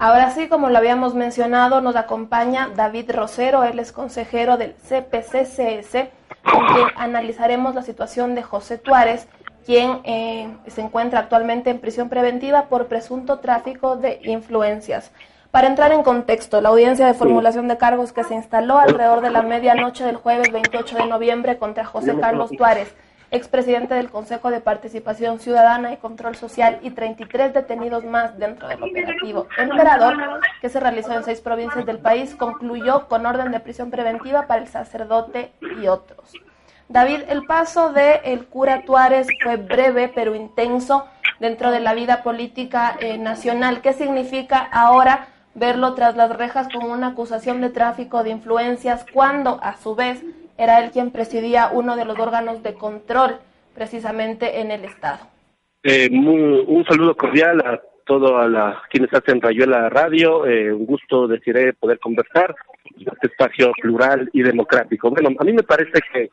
Ahora sí, como lo habíamos mencionado, nos acompaña David Rosero, él es consejero del CPCCS, con quien analizaremos la situación de José Tuárez, quien eh, se encuentra actualmente en prisión preventiva por presunto tráfico de influencias. Para entrar en contexto, la audiencia de formulación de cargos que se instaló alrededor de la medianoche del jueves 28 de noviembre contra José Carlos Tuárez, expresidente del Consejo de Participación Ciudadana y Control Social y 33 detenidos más dentro del operativo Emperador, que se realizó en seis provincias del país, concluyó con orden de prisión preventiva para el sacerdote y otros. David, el paso de el cura Tuárez fue breve pero intenso dentro de la vida política eh, nacional. ¿Qué significa ahora verlo tras las rejas con una acusación de tráfico de influencias cuando a su vez era él quien presidía uno de los órganos de control precisamente en el Estado. Eh, un saludo cordial a todos a quienes hacen Rayuela Radio. Eh, un gusto decir poder conversar en este espacio plural y democrático. Bueno, a mí me parece que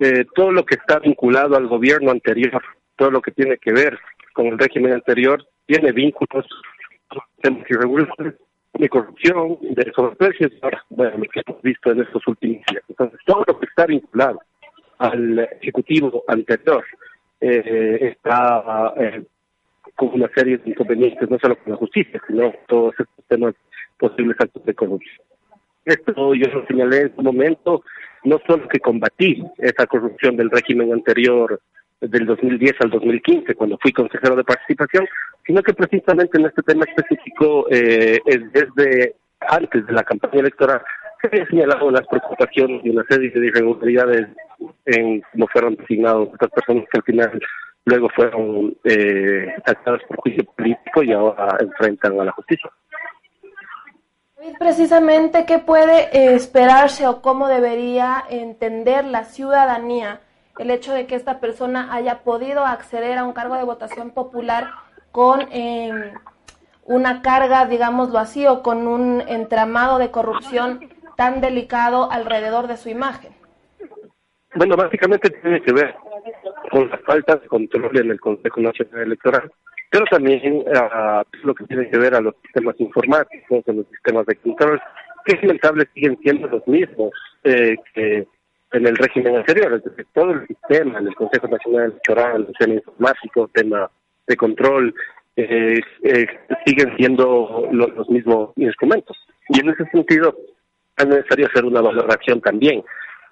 eh, todo lo que está vinculado al gobierno anterior, todo lo que tiene que ver con el régimen anterior, tiene vínculos irregulares de corrupción, de sobreprecios, bueno, lo que hemos visto en estos últimos días. Entonces, todo está vinculado al Ejecutivo anterior eh, está eh, con una serie de inconvenientes, no solo con la justicia, sino todos estos temas posibles actos de corrupción. Esto yo lo señalé en su momento, no solo que combatí esa corrupción del régimen anterior del 2010 al 2015, cuando fui consejero de participación, sino que precisamente en este tema específico, eh, desde antes de la campaña electoral, se había señalado las preocupaciones y una serie de irregularidades en cómo fueron designados estas personas que al final luego fueron eh, por juicio político y ahora enfrentan a la justicia. Precisamente, ¿qué puede eh, esperarse o cómo debería entender la ciudadanía el hecho de que esta persona haya podido acceder a un cargo de votación popular con em, una carga, digámoslo así, o con un entramado de corrupción tan delicado alrededor de su imagen? Bueno, básicamente tiene que ver con la falta de control en el Consejo Nacional Electoral, pero también a lo que tiene que ver a los sistemas informáticos, a los sistemas de control, que es siguen siendo los mismos eh, que en el régimen anterior, es decir, todo el sistema, en el Consejo Nacional Electoral, el sistema informático, tema de control, eh, eh, siguen siendo los mismos instrumentos. Y en ese sentido es necesario hacer una valoración también.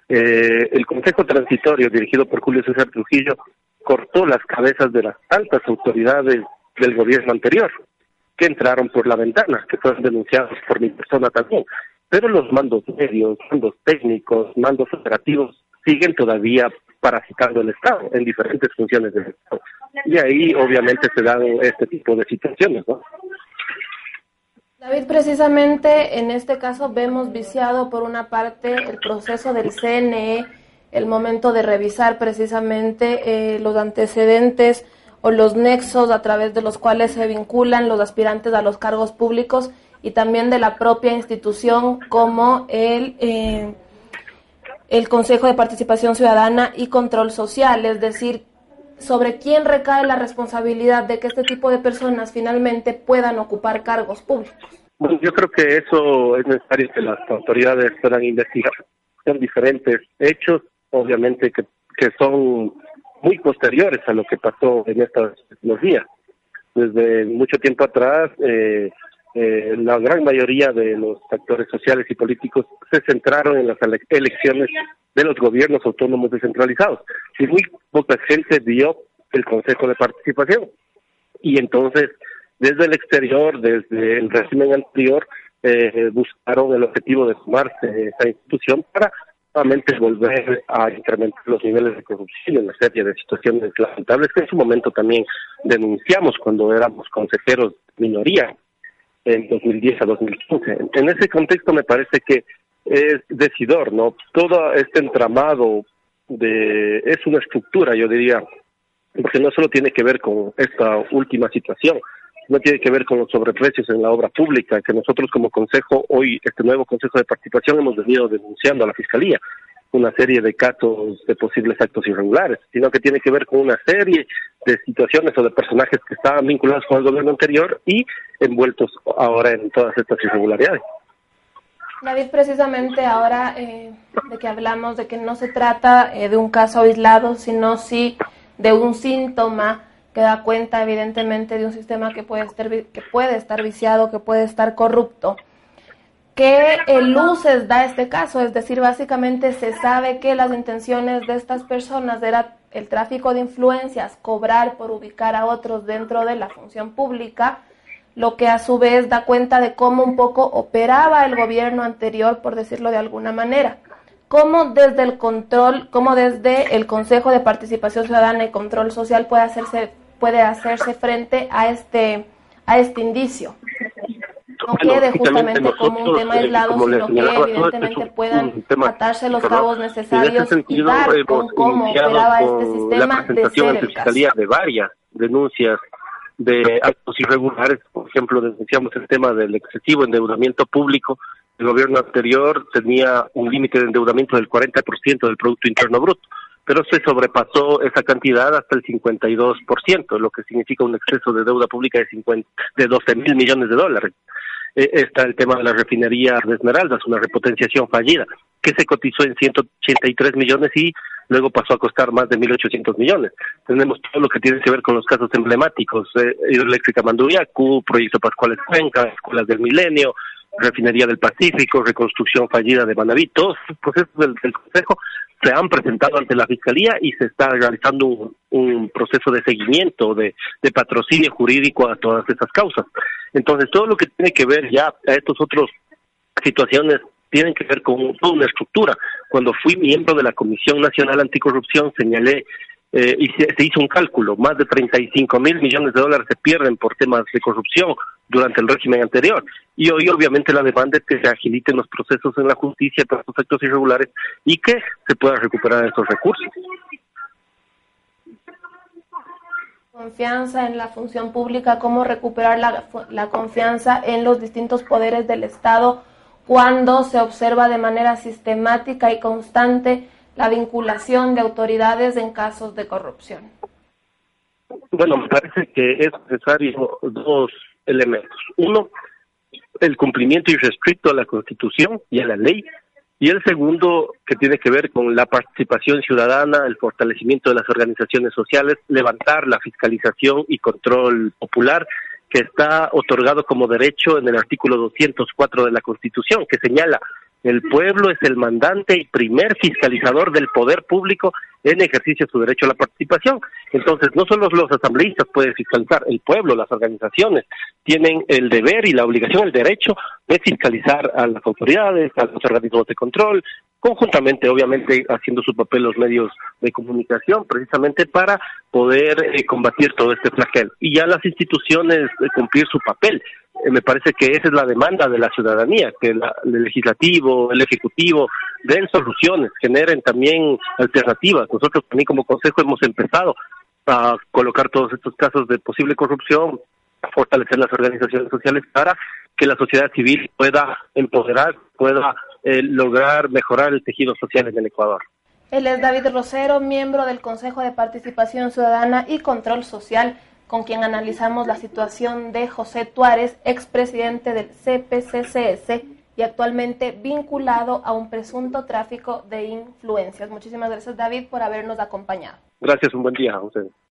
Eh, el Consejo Transitorio, dirigido por Julio César Trujillo, cortó las cabezas de las altas autoridades del gobierno anterior, que entraron por la ventana, que fueron denunciados por mi persona también pero los mandos medios, mandos técnicos, mandos operativos siguen todavía parasitando el Estado en diferentes funciones del Estado. Y ahí obviamente se dan este tipo de situaciones, ¿no? David, precisamente en este caso vemos viciado por una parte el proceso del CNE, el momento de revisar precisamente eh, los antecedentes o los nexos a través de los cuales se vinculan los aspirantes a los cargos públicos y también de la propia institución como el, eh, el Consejo de Participación Ciudadana y Control Social, es decir, sobre quién recae la responsabilidad de que este tipo de personas finalmente puedan ocupar cargos públicos. Bueno, yo creo que eso es necesario que las autoridades puedan investigar. Son diferentes hechos, obviamente, que, que son muy posteriores a lo que pasó en estos días. Desde mucho tiempo atrás, eh, eh, la gran mayoría de los actores sociales y políticos se centraron en las elecciones de los gobiernos autónomos descentralizados. Y muy poca gente vio el Consejo de Participación. Y entonces, desde el exterior, desde el régimen anterior, eh, buscaron el objetivo de sumarse esa institución para nuevamente volver a incrementar los niveles de corrupción en una serie de situaciones lamentables que en su momento también denunciamos cuando éramos consejeros minoría en 2010 a 2015. En ese contexto me parece que es decidor, ¿no? Todo este entramado de es una estructura, yo diría, porque no solo tiene que ver con esta última situación, no tiene que ver con los sobreprecios en la obra pública, que nosotros como Consejo, hoy, este nuevo Consejo de Participación, hemos venido denunciando a la Fiscalía una serie de casos de posibles actos irregulares, sino que tiene que ver con una serie de situaciones o de personajes que estaban vinculados con el gobierno anterior y envueltos ahora en todas estas irregularidades. David, precisamente ahora eh, de que hablamos de que no se trata eh, de un caso aislado, sino sí de un síntoma que da cuenta evidentemente de un sistema que puede estar, que puede estar viciado, que puede estar corrupto. ¿Qué eh, luces da este caso? Es decir, básicamente se sabe que las intenciones de estas personas era el tráfico de influencias, cobrar por ubicar a otros dentro de la función pública, lo que a su vez da cuenta de cómo un poco operaba el gobierno anterior, por decirlo de alguna manera. Cómo desde el control, cómo desde el Consejo de Participación Ciudadana y Control Social puede hacerse, puede hacerse frente a este, a este indicio. No quede justamente como un tema eh, aislado, sino que evidentemente puedan atarse los cabos necesarios y dar con cómo operaba este sistema de ser el de varias denuncias de actos irregulares, por ejemplo, denunciamos el tema del excesivo endeudamiento público. El gobierno anterior tenía un límite de endeudamiento del 40% del Producto Interno Bruto, pero se sobrepasó esa cantidad hasta el 52%, lo que significa un exceso de deuda pública de, 50, de 12 mil millones de dólares. E, está el tema de la refinería de Esmeraldas, una repotenciación fallida, que se cotizó en 183 millones y luego pasó a costar más de 1.800 millones. Tenemos todo lo que tiene que ver con los casos emblemáticos, eh, Hidroeléctrica Manduyacu, Proyecto Pascuales Cuenca, Escuelas del Milenio, Refinería del Pacífico, reconstrucción fallida de Manaví, todos procesos del, Consejo se han presentado ante la Fiscalía y se está realizando un, proceso de seguimiento, de, de, patrocinio jurídico a todas esas causas. Entonces, todo lo que tiene que ver ya a estos otros situaciones tienen que ver con toda una estructura. Cuando fui miembro de la Comisión Nacional Anticorrupción, señalé eh, y se, hizo un cálculo, más de 35 mil millones de dólares se pierden por temas de corrupción durante el régimen anterior. Y hoy obviamente la demanda es que se agiliten los procesos en la justicia para los actos irregulares y que se pueda recuperar estos recursos. Confianza en la función pública, cómo recuperar la confianza en los distintos poderes del Estado cuando se observa de manera sistemática y constante la vinculación de autoridades en casos de corrupción? Bueno, me parece que es necesario dos elementos. Uno, el cumplimiento irrestricto a la Constitución y a la ley. Y el segundo, que tiene que ver con la participación ciudadana, el fortalecimiento de las organizaciones sociales, levantar la fiscalización y control popular que está otorgado como derecho en el artículo 204 de la Constitución, que señala el pueblo es el mandante y primer fiscalizador del poder público en ejercicio de su derecho a la participación. Entonces, no solo los asambleístas pueden fiscalizar, el pueblo, las organizaciones tienen el deber y la obligación, el derecho de fiscalizar a las autoridades, a los organismos de control, conjuntamente, obviamente, haciendo su papel los medios de comunicación, precisamente para poder eh, combatir todo este flagelo. Y ya las instituciones eh, cumplir su papel. Eh, me parece que esa es la demanda de la ciudadanía, que el legislativo, el ejecutivo den soluciones, generen también alternativas. Nosotros también como Consejo hemos empezado a colocar todos estos casos de posible corrupción, a fortalecer las organizaciones sociales para que la sociedad civil pueda empoderar, pueda eh, lograr mejorar el tejido social en el Ecuador. Él es David Rosero, miembro del Consejo de Participación Ciudadana y Control Social, con quien analizamos la situación de José Tuárez, expresidente del CPCCS y actualmente vinculado a un presunto tráfico de influencias. Muchísimas gracias, David, por habernos acompañado. Gracias, un buen día, José.